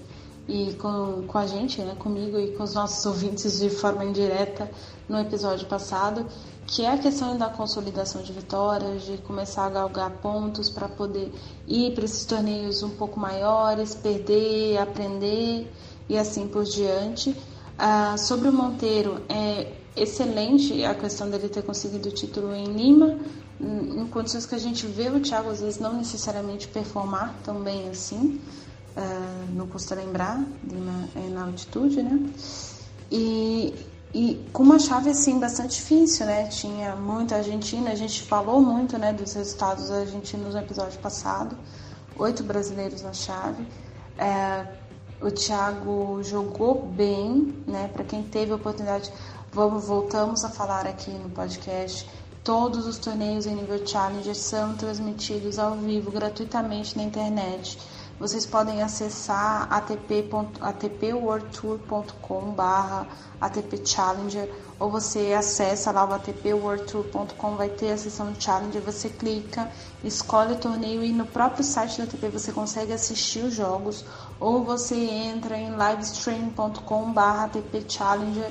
e com, com a gente, né, comigo e com os nossos ouvintes de forma indireta no episódio passado, que é a questão da consolidação de vitórias, de começar a galgar pontos para poder ir para esses torneios um pouco maiores, perder, aprender e assim por diante. Ah, sobre o Monteiro, é excelente a questão dele ter conseguido o título em Lima, em condições que a gente vê o Thiago às vezes não necessariamente performar tão bem assim. Uh, não custa lembrar, Lima é na altitude, né? E, e com uma chave assim bastante difícil, né? Tinha muita Argentina, a gente falou muito, né, dos resultados argentinos no episódio passado. Oito brasileiros na chave. É, o Thiago jogou bem, né? Para quem teve a oportunidade, vamos voltamos a falar aqui no podcast. Todos os torneios em nível Challenger são transmitidos ao vivo gratuitamente na internet. Vocês podem acessar atp.atpworldtour.com barra atpchallenger ou você acessa lá o atpworldtour.com, vai ter a seção de Challenger, você clica, escolhe o torneio e no próprio site da ATP você consegue assistir os jogos ou você entra em livestream.com barra atpchallenger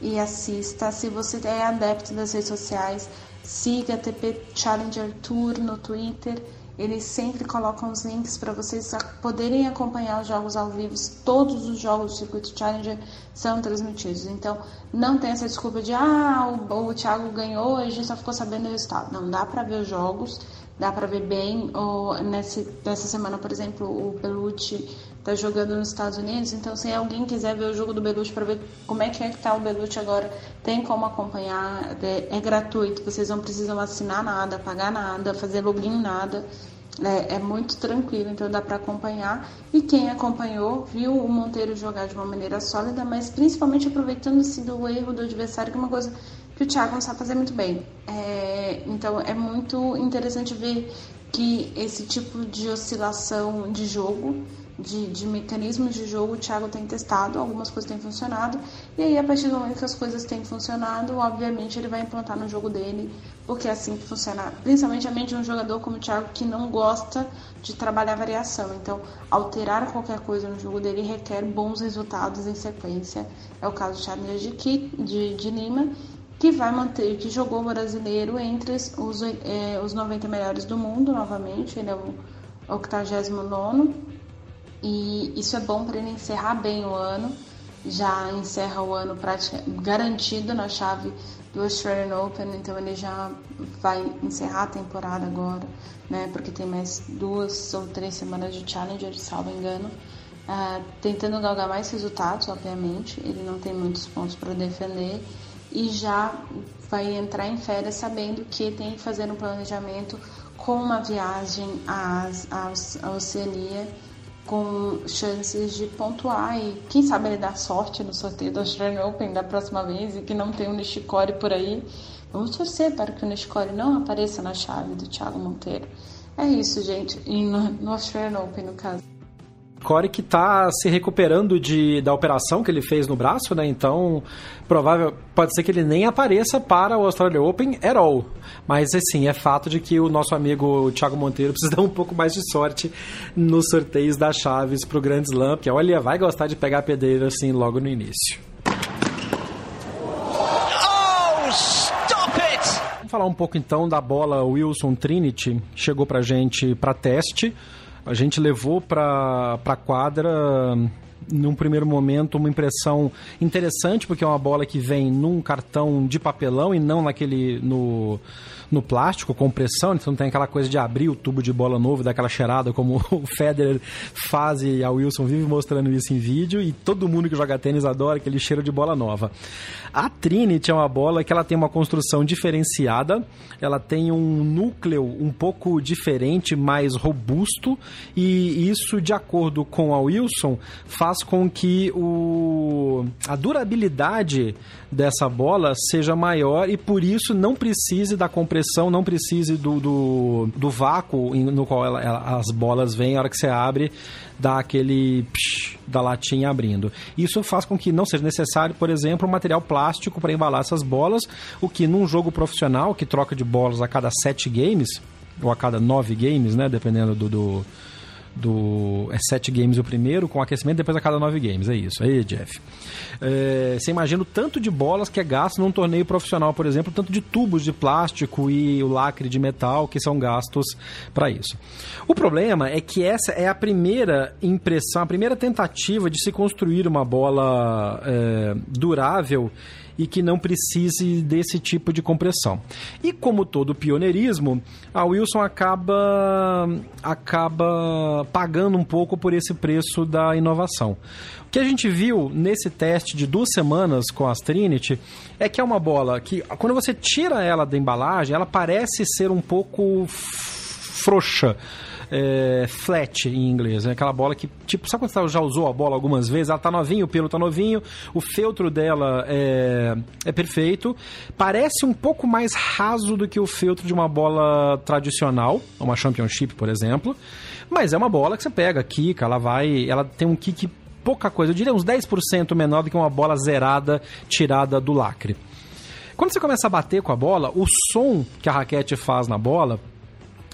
e assista. Se você é adepto das redes sociais, siga a ATP Challenger Tour no Twitter eles sempre colocam os links para vocês poderem acompanhar os jogos ao vivo. Todos os jogos do Circuito Challenger são transmitidos. Então, não tem essa desculpa de ah, o, o Thiago ganhou a gente só ficou sabendo o resultado. Não, dá para ver os jogos, dá para ver bem. Ou, nesse, nessa semana, por exemplo, o Belucci está jogando nos Estados Unidos. Então, se alguém quiser ver o jogo do Belucci para ver como é que é que tá o Belucci agora, tem como acompanhar. É, é gratuito, vocês não precisam assinar nada, pagar nada, fazer login nada. É, é, muito tranquilo, então dá para acompanhar. E quem acompanhou viu o Monteiro jogar de uma maneira sólida, mas principalmente aproveitando-se do erro do adversário, que é uma coisa que o Thiago não sabe fazer muito bem. É, então é muito interessante ver que esse tipo de oscilação de jogo de, de mecanismos de jogo o Thiago tem testado, algumas coisas têm funcionado, e aí a partir do momento que as coisas têm funcionado, obviamente ele vai implantar no jogo dele, porque é assim que funciona, principalmente a mente de um jogador como o Thiago que não gosta de trabalhar variação, então alterar qualquer coisa no jogo dele requer bons resultados em sequência, é o caso do Charles de, de, de Lima, que vai manter, que jogou o brasileiro entre os, é, os 90 melhores do mundo novamente, ele é o 89 e isso é bom para ele encerrar bem o ano, já encerra o ano garantido na chave do Australian Open, então ele já vai encerrar a temporada agora, né? Porque tem mais duas ou três semanas de Challenger, salvo engano. Uh, tentando galgar mais resultados, obviamente, ele não tem muitos pontos para defender e já vai entrar em férias sabendo que tem que fazer um planejamento com uma viagem à, à, à Oceania com chances de pontuar e quem sabe ele dá sorte no sorteio do Australian Open da próxima vez e que não tem um Nishikori por aí. Vamos torcer para que o Nishikori não apareça na chave do Thiago Monteiro. É isso, gente. E no, no Australian Open, no caso. Corey que está se recuperando de, da operação que ele fez no braço, né? Então, provável pode ser que ele nem apareça para o Australia Open at all. Mas assim, é fato de que o nosso amigo Thiago Monteiro precisa dar um pouco mais de sorte nos sorteios das chaves para o Grand Slam, porque olha, vai gostar de pegar a pedreira assim logo no início. Oh, Vamos falar um pouco então da bola Wilson Trinity, chegou pra gente para teste. A gente levou para a quadra num primeiro momento, uma impressão interessante, porque é uma bola que vem num cartão de papelão e não naquele. no no plástico, com pressão, então tem aquela coisa de abrir o tubo de bola novo, daquela cheirada, como o Federer faz e a Wilson vive mostrando isso em vídeo, e todo mundo que joga tênis adora aquele cheiro de bola nova. A Trinity é uma bola que ela tem uma construção diferenciada, ela tem um núcleo um pouco diferente, mais robusto, e isso, de acordo com a Wilson, faz com que o, a durabilidade dessa bola seja maior e por isso não precise da compressão, não precise do, do, do vácuo no qual ela, ela, as bolas vêm, a hora que você abre, dá aquele psh, da latinha abrindo. Isso faz com que não seja necessário, por exemplo, um material plástico para embalar essas bolas, o que num jogo profissional, que troca de bolas a cada sete games, ou a cada nove games, né, dependendo do, do do é sete games o primeiro, com aquecimento depois a cada nove games. É isso. Aí, Jeff. É, você imagina o tanto de bolas que é gasto num torneio profissional, por exemplo, tanto de tubos de plástico e o lacre de metal que são gastos para isso. O problema é que essa é a primeira impressão, a primeira tentativa de se construir uma bola é, durável e que não precise desse tipo de compressão. E como todo pioneirismo, a Wilson acaba acaba pagando um pouco por esse preço da inovação. O que a gente viu nesse teste de duas semanas com a Trinity é que é uma bola que, quando você tira ela da embalagem, ela parece ser um pouco frouxa é, flat em inglês, né? Aquela bola que, tipo, sabe quando você já usou a bola algumas vezes? Ela tá novinha, o pelo tá novinho, o feltro dela é, é perfeito. Parece um pouco mais raso do que o feltro de uma bola tradicional, uma Championship, por exemplo. Mas é uma bola que você pega, quica, ela vai. Ela tem um kick pouca coisa, eu diria uns 10% menor do que uma bola zerada tirada do lacre. Quando você começa a bater com a bola, o som que a raquete faz na bola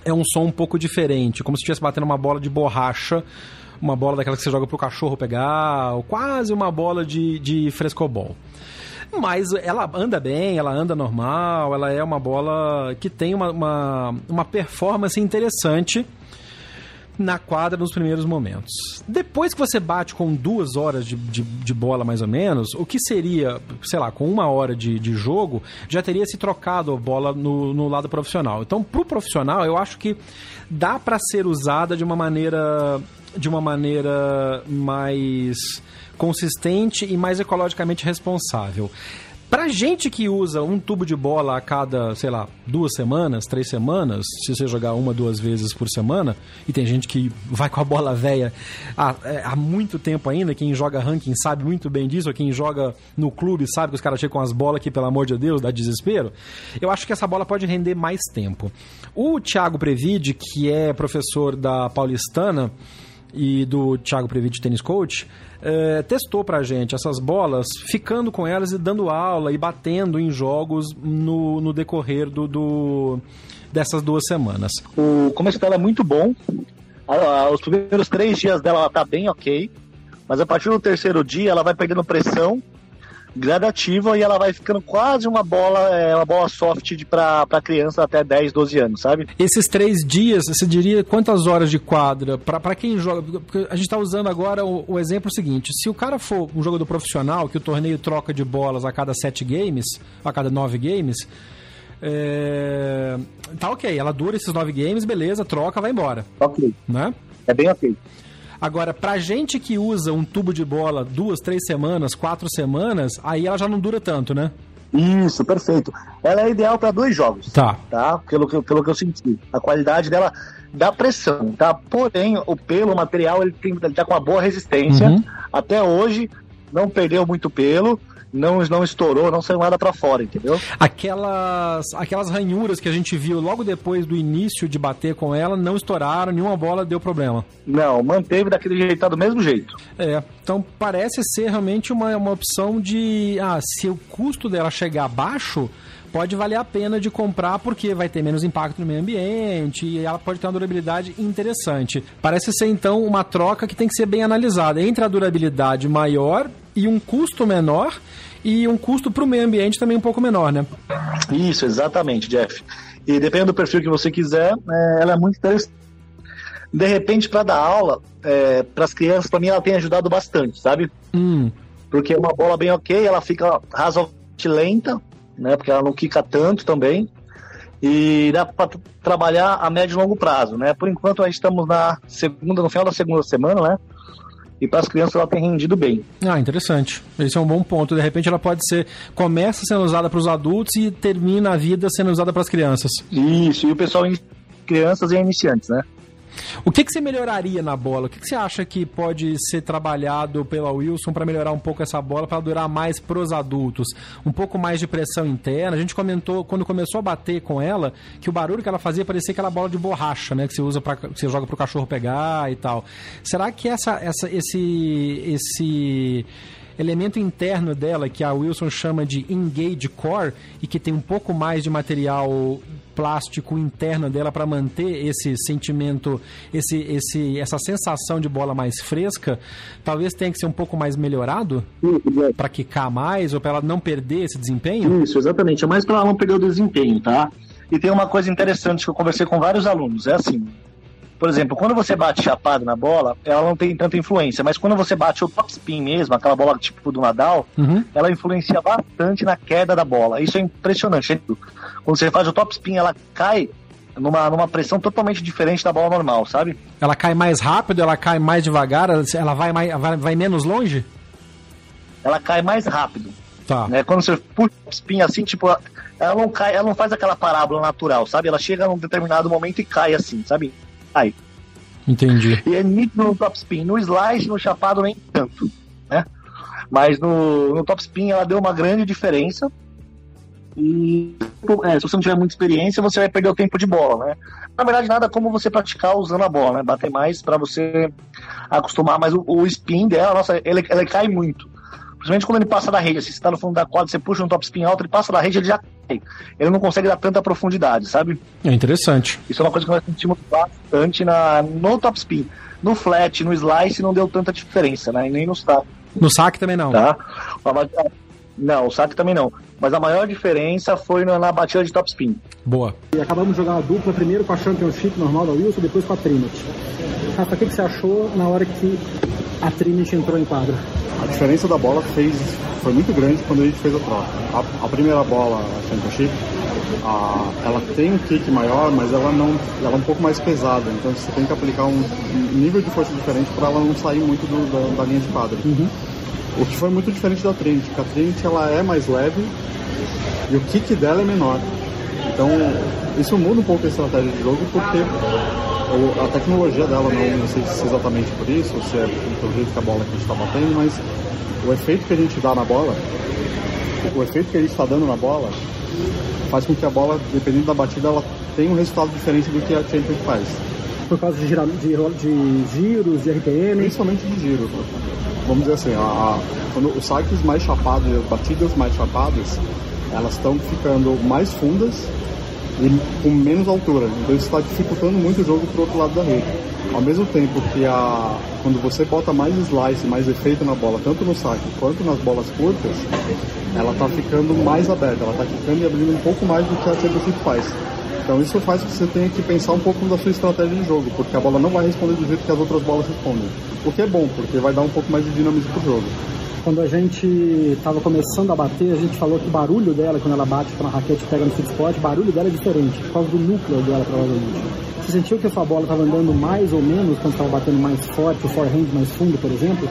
é um som um pouco diferente, como se estivesse batendo uma bola de borracha, uma bola daquela que você joga pro cachorro pegar, ou quase uma bola de, de frescobol. Mas ela anda bem, ela anda normal, ela é uma bola que tem uma, uma, uma performance interessante na quadra nos primeiros momentos. Depois que você bate com duas horas de, de, de, bola, mais ou menos, o que seria, sei lá, com uma hora de, de jogo, já teria se trocado a bola no, no lado profissional. Então, pro profissional, eu acho que dá para ser usada de uma maneira de uma maneira mais consistente e mais ecologicamente responsável. Pra gente que usa um tubo de bola a cada, sei lá, duas semanas, três semanas, se você jogar uma, duas vezes por semana, e tem gente que vai com a bola velha há, é, há muito tempo ainda, quem joga ranking sabe muito bem disso, quem joga no clube sabe que os caras chegam com as bolas que, pelo amor de Deus, dá desespero. Eu acho que essa bola pode render mais tempo. O Thiago Previde, que é professor da Paulistana, e do Thiago Previte Tennis Coach, é, testou pra gente essas bolas, ficando com elas e dando aula e batendo em jogos no, no decorrer do, do dessas duas semanas. O começo dela é muito bom. Os primeiros três dias dela ela tá bem ok. Mas a partir do terceiro dia ela vai perdendo pressão. Gradativa e ela vai ficando quase uma bola, é, uma bola soft para criança até 10, 12 anos, sabe? Esses três dias, você diria quantas horas de quadra? Para quem joga. Porque a gente está usando agora o, o, exemplo seguinte: se o cara for um jogador profissional, que o torneio troca de bolas a cada sete games, a cada nove games. É... Tá ok, ela dura esses nove games, beleza, troca, vai embora. Ok. Né? É bem ok. Agora, pra gente que usa um tubo de bola duas, três semanas, quatro semanas, aí ela já não dura tanto, né? Isso, perfeito. Ela é ideal para dois jogos. Tá. Tá? Pelo que, pelo que eu senti. A qualidade dela dá pressão, tá? Porém, o pelo, o material, ele, tem, ele tá com uma boa resistência. Uhum. Até hoje, não perdeu muito pelo não, não estourou, não saiu nada para fora, entendeu? Aquelas, aquelas ranhuras que a gente viu logo depois do início de bater com ela não estouraram, nenhuma bola deu problema. Não, manteve daquele jeito, do mesmo jeito. É, então parece ser realmente uma, uma opção de. Ah, se o custo dela chegar abaixo pode valer a pena de comprar porque vai ter menos impacto no meio ambiente e ela pode ter uma durabilidade interessante. Parece ser então uma troca que tem que ser bem analisada entre a durabilidade maior e um custo menor e um custo para o meio ambiente também um pouco menor, né? Isso, exatamente, Jeff. E dependendo do perfil que você quiser, é, ela é muito interessante. De repente, para dar aula, é, para as crianças, para mim ela tem ajudado bastante, sabe? Hum. Porque é uma bola bem ok, ela fica razoavelmente lenta, né? Porque ela não quica tanto também. E dá para trabalhar a médio e longo prazo, né? Por enquanto, nós estamos na segunda, no final da segunda semana, né? E para as crianças ela tem rendido bem. Ah, interessante. Esse é um bom ponto. De repente ela pode ser começa sendo usada para os adultos e termina a vida sendo usada para as crianças. Isso, e o pessoal crianças e iniciantes, né? O que, que você melhoraria na bola? O que, que você acha que pode ser trabalhado pela Wilson para melhorar um pouco essa bola, para durar mais pros adultos? Um pouco mais de pressão interna. A gente comentou, quando começou a bater com ela, que o barulho que ela fazia parecia aquela bola de borracha, né? Que você usa para você joga pro cachorro pegar e tal. Será que essa, essa, esse, esse elemento interno dela, que a Wilson chama de engage core, e que tem um pouco mais de material plástico interno dela para manter esse sentimento, esse, esse, essa sensação de bola mais fresca, talvez tenha que ser um pouco mais melhorado para quicar mais ou para ela não perder esse desempenho? Isso, exatamente. É mais para ela não perder o desempenho, tá? E tem uma coisa interessante que eu conversei com vários alunos, é assim, por exemplo, quando você bate chapado na bola, ela não tem tanta influência, mas quando você bate o top spin mesmo, aquela bola tipo do Nadal, uhum. ela influencia bastante na queda da bola. Isso é impressionante. Quando você faz o top spin, ela cai numa, numa pressão totalmente diferente da bola normal, sabe? Ela cai mais rápido, ela cai mais devagar, ela vai, mais, vai, vai menos longe? Ela cai mais rápido. Tá. Né? Quando você puxa o spin assim, tipo, ela não cai, ela não faz aquela parábola natural, sabe? Ela chega num determinado momento e cai assim, sabe? Cai. Entendi. E é nítido no top spin. No slice, no chapado, nem tanto, né? Mas no, no top spin ela deu uma grande diferença. E é, se você não tiver muita experiência, você vai perder o tempo de bola, né? Na verdade, nada como você praticar usando a bola, né? Bater mais para você acostumar, mas o, o, spin dela, nossa, ele, ele cai muito. Principalmente quando ele passa da rede, assim, você tá no fundo da quadra, você puxa um top spin alto, ele passa da rede, ele já cai. Ele não consegue dar tanta profundidade, sabe? É interessante. Isso é uma coisa que nós sentimos bastante na, no top spin. No flat, no slice, não deu tanta diferença, né? E nem no saque. No saque também não. Tá? Não, o saque também não. Mas a maior diferença foi na batida de top spin. Boa. E acabamos de jogar a dupla, primeiro com a Championship normal da Wilson, depois com a Trinity. Rafa, o que, que você achou na hora que a Trinity entrou em quadra? A diferença da bola fez, foi muito grande quando a gente fez a troca. A, a primeira bola, a Championship, a, ela tem um kick maior, mas ela não, ela é um pouco mais pesada. Então você tem que aplicar um nível de força diferente para ela não sair muito do, da, da, linha de quadra. Uhum. O que foi muito diferente da Trinity, porque a Trinity ela é mais leve e o kick dela é menor. Então isso muda um pouco a estratégia de jogo porque a tecnologia dela, não, não sei se é exatamente por isso, ou se é pelo jeito que a bola que a gente está batendo, mas o efeito que a gente dá na bola, o efeito que a gente está dando na bola, faz com que a bola, dependendo da batida, ela tenha um resultado diferente do que a Champion faz. Por causa de, gira, de, de giros, de RPM? Principalmente de giros. Vamos dizer assim, a, a, quando os saques mais chapados, as batidas mais chapadas, elas estão ficando mais fundas e com menos altura. Então isso está dificultando muito o jogo pro outro lado da rede. Ao mesmo tempo que a, quando você bota mais slice, mais efeito na bola, tanto no saque quanto nas bolas curtas, ela está ficando mais aberta, ela está ficando e abrindo um pouco mais do que a Championship faz. Então isso faz que você tenha que pensar um pouco da sua estratégia de jogo, porque a bola não vai responder do jeito que as outras bolas respondem. O que é bom, porque vai dar um pouco mais de dinamismo pro jogo. Quando a gente estava começando a bater, a gente falou que o barulho dela, quando ela bate com a raquete pega no sweet spot, o barulho dela é diferente, por causa do núcleo dela, provavelmente. Você sentiu que a sua bola estava andando mais ou menos quando estava batendo mais forte, o forehand mais fundo, por exemplo?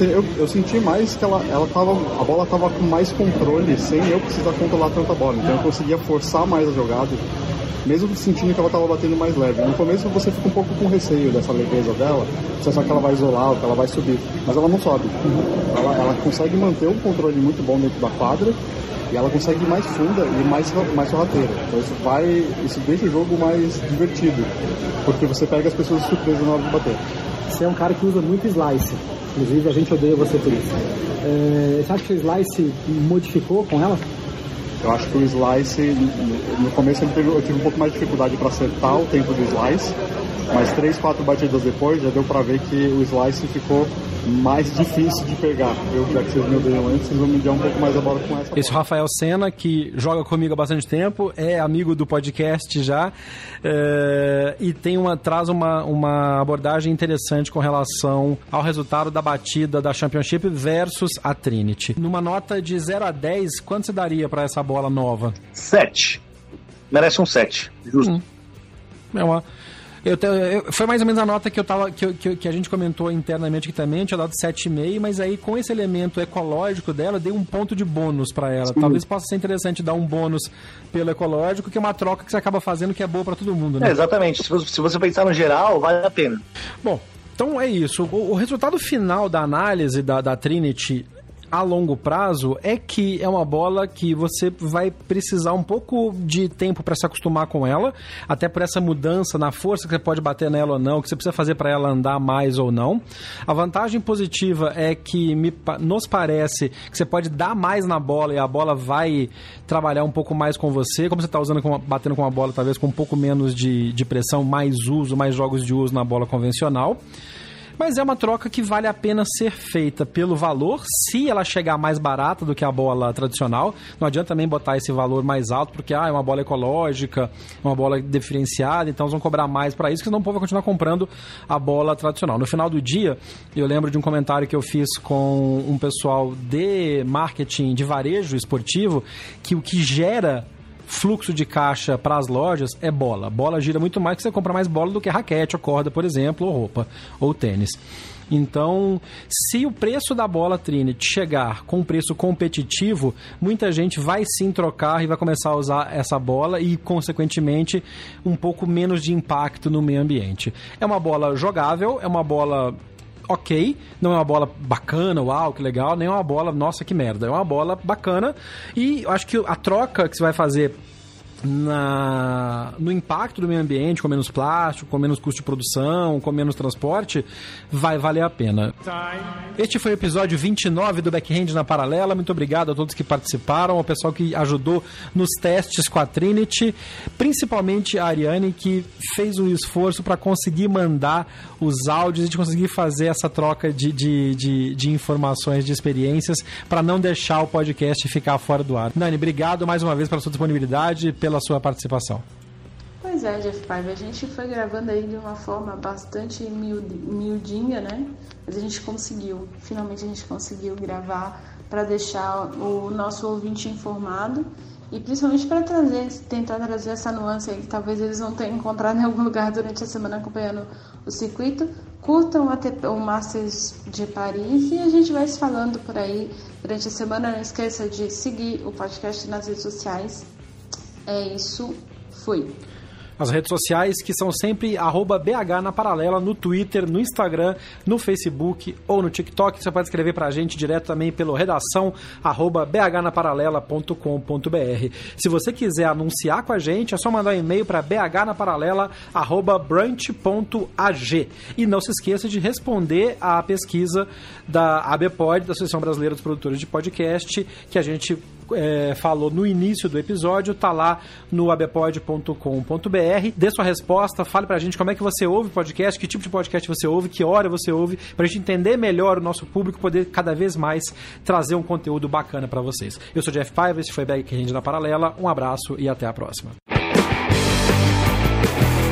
Eu, eu senti mais que ela, ela tava, a bola estava com mais controle, sem eu precisar controlar tanta bola. Então eu conseguia forçar mais a jogada, mesmo sentindo que ela estava batendo mais leve. No começo você fica um pouco com receio dessa leveza dela, você sabe que ela vai isolar, que ela vai subir, mas ela não sobe. Ela, ela consegue manter um controle muito bom dentro da quadra e ela consegue ir mais funda e mais, mais sorrateira. Então isso vai, isso deixa o jogo mais divertido, porque você pega as pessoas de surpresa na hora de bater. Você é um cara que usa muito slice. Inclusive, a gente odeia você por isso. É, você acha que o slice modificou com ela? Eu acho que o slice, no começo eu tive um pouco mais de dificuldade para acertar o tempo do slice, mas três, quatro batidas depois já deu para ver que o slice ficou mais difícil de pegar. Eu, já que vocês me odeiam antes, vocês vão me dar um pouco mais a bola com essa. Esse bola. Rafael Sena, que joga comigo há bastante tempo, é amigo do podcast já, é, e tem uma, traz uma, uma abordagem interessante com relação ao resultado da batida da Championship versus a Trinity. Numa nota de 0 a 10, quanto você daria para essa bola nova? 7. Merece um 7. Justo. Hum. É uma eu, eu, foi mais ou menos a nota que eu tava que, que, que a gente comentou internamente aqui também, eu tinha dado 7,5, mas aí com esse elemento ecológico dela, eu dei um ponto de bônus para ela. Sim. Talvez possa ser interessante dar um bônus pelo ecológico, que é uma troca que você acaba fazendo que é boa para todo mundo, né? É, exatamente. Se você, se você pensar no geral, vale a pena. Bom, então é isso. O, o, resultado final da análise da, da Trinity a longo prazo é que é uma bola que você vai precisar um pouco de tempo para se acostumar com ela, até por essa mudança na força que você pode bater nela ou não, que você precisa fazer para ela andar mais ou não. A vantagem positiva é que me, nos parece que você pode dar mais na bola e a bola vai trabalhar um pouco mais com você, como você está usando com, batendo com a bola talvez com um pouco menos de, de pressão, mais uso, mais jogos de uso na bola convencional. Mas é uma troca que vale a pena ser feita pelo valor, se ela chegar mais barata do que a bola tradicional. Não adianta também botar esse valor mais alto, porque ah, é uma bola ecológica, uma bola diferenciada, então eles vão cobrar mais para isso, que senão o povo vai continuar comprando a bola tradicional. No final do dia, eu lembro de um comentário que eu fiz com um pessoal de marketing de varejo esportivo, que o que gera fluxo de caixa para as lojas é bola. Bola gira muito mais que você compra mais bola do que raquete ou corda, por exemplo, ou roupa ou tênis. Então, se o preço da bola Trinity chegar com um preço competitivo, muita gente vai sim trocar e vai começar a usar essa bola e, consequentemente, um pouco menos de impacto no meio ambiente. É uma bola jogável, é uma bola ok, não é uma bola bacana, uau, que legal, nem é uma bola, nossa, que merda. É uma bola bacana e acho que a troca que você vai fazer na, no impacto do meio ambiente, com menos plástico, com menos custo de produção, com menos transporte, vai valer a pena. Este foi o episódio 29 do Backhand na Paralela. Muito obrigado a todos que participaram, ao pessoal que ajudou nos testes com a Trinity, principalmente a Ariane, que fez um esforço para conseguir mandar os áudios e de conseguir fazer essa troca de, de, de, de informações, de experiências, para não deixar o podcast ficar fora do ar. Nani, obrigado mais uma vez pela sua disponibilidade, pela pela sua participação. Pois é, Jeff Paiva, a gente foi gravando aí de uma forma bastante miudinha, né? Mas a gente conseguiu, finalmente a gente conseguiu gravar para deixar o nosso ouvinte informado e principalmente para trazer, tentar trazer essa nuance aí que talvez eles não tenham encontrado em algum lugar durante a semana acompanhando o circuito. Curtam o Masters de Paris e a gente vai se falando por aí durante a semana. Não esqueça de seguir o podcast nas redes sociais é isso, fui. As redes sociais que são sempre BH na paralela no Twitter, no Instagram, no Facebook ou no TikTok. Você pode escrever pra gente direto também pelo redação bhnaparalela.com.br. Se você quiser anunciar com a gente, é só mandar um e-mail para bhnaparalela.brunch.ag. E não se esqueça de responder à pesquisa da ABPOD, da Associação Brasileira dos Produtores de Podcast, que a gente é, falou no início do episódio, tá lá no abepod.com.br. Dê sua resposta, fale pra gente como é que você ouve podcast, que tipo de podcast você ouve, que hora você ouve, pra gente entender melhor o nosso público, poder cada vez mais trazer um conteúdo bacana para vocês. Eu sou Jeff Paiva, esse foi Backhand na Paralela, um abraço e até a próxima.